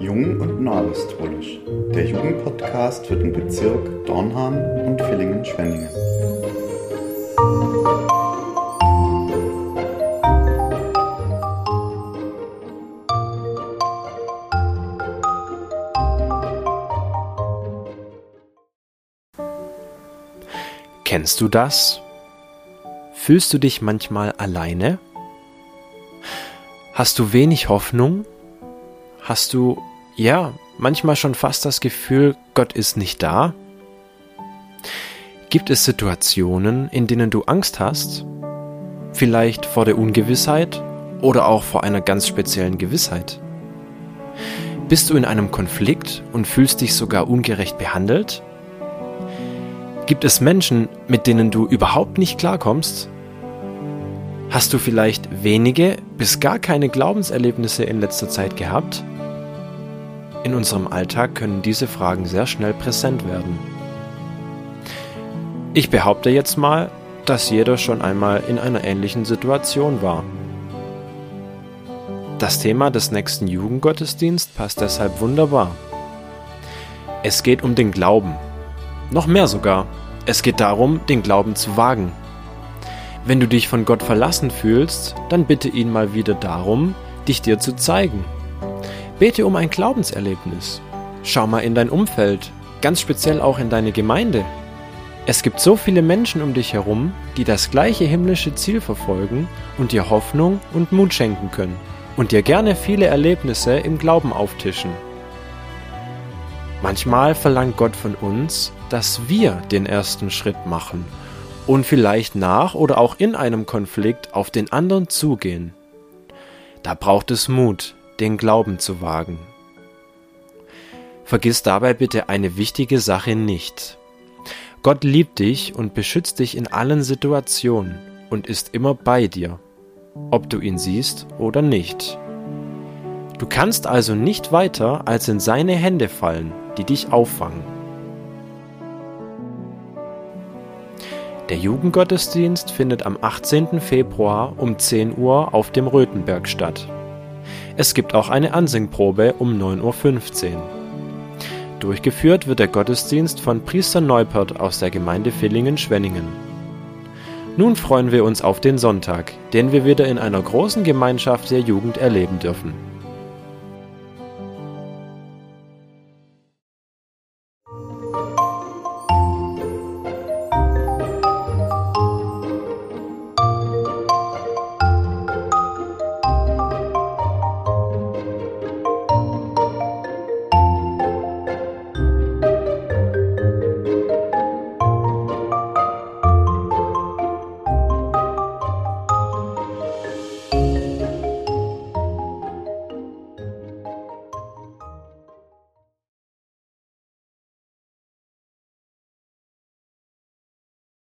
Jung und Neuapostolisch, der Jugendpodcast für den Bezirk Dornham und Villingen-Schwenningen. Kennst du das? Fühlst du dich manchmal alleine? Hast du wenig Hoffnung? Hast du, ja, manchmal schon fast das Gefühl, Gott ist nicht da? Gibt es Situationen, in denen du Angst hast? Vielleicht vor der Ungewissheit oder auch vor einer ganz speziellen Gewissheit? Bist du in einem Konflikt und fühlst dich sogar ungerecht behandelt? Gibt es Menschen, mit denen du überhaupt nicht klarkommst? Hast du vielleicht wenige bis gar keine Glaubenserlebnisse in letzter Zeit gehabt? In unserem Alltag können diese Fragen sehr schnell präsent werden. Ich behaupte jetzt mal, dass jeder schon einmal in einer ähnlichen Situation war. Das Thema des nächsten Jugendgottesdienst passt deshalb wunderbar. Es geht um den Glauben noch mehr sogar. Es geht darum, den Glauben zu wagen. Wenn du dich von Gott verlassen fühlst, dann bitte ihn mal wieder darum, dich dir zu zeigen. Bete um ein Glaubenserlebnis. Schau mal in dein Umfeld, ganz speziell auch in deine Gemeinde. Es gibt so viele Menschen um dich herum, die das gleiche himmlische Ziel verfolgen und dir Hoffnung und Mut schenken können und dir gerne viele Erlebnisse im Glauben auftischen. Manchmal verlangt Gott von uns, dass wir den ersten Schritt machen und vielleicht nach oder auch in einem Konflikt auf den anderen zugehen. Da braucht es Mut, den Glauben zu wagen. Vergiss dabei bitte eine wichtige Sache nicht. Gott liebt dich und beschützt dich in allen Situationen und ist immer bei dir, ob du ihn siehst oder nicht. Du kannst also nicht weiter als in seine Hände fallen die dich auffangen. Der Jugendgottesdienst findet am 18. Februar um 10 Uhr auf dem Röthenberg statt. Es gibt auch eine Ansingprobe um 9.15 Uhr. Durchgeführt wird der Gottesdienst von Priester Neupert aus der Gemeinde Villingen-Schwenningen. Nun freuen wir uns auf den Sonntag, den wir wieder in einer großen Gemeinschaft der Jugend erleben dürfen.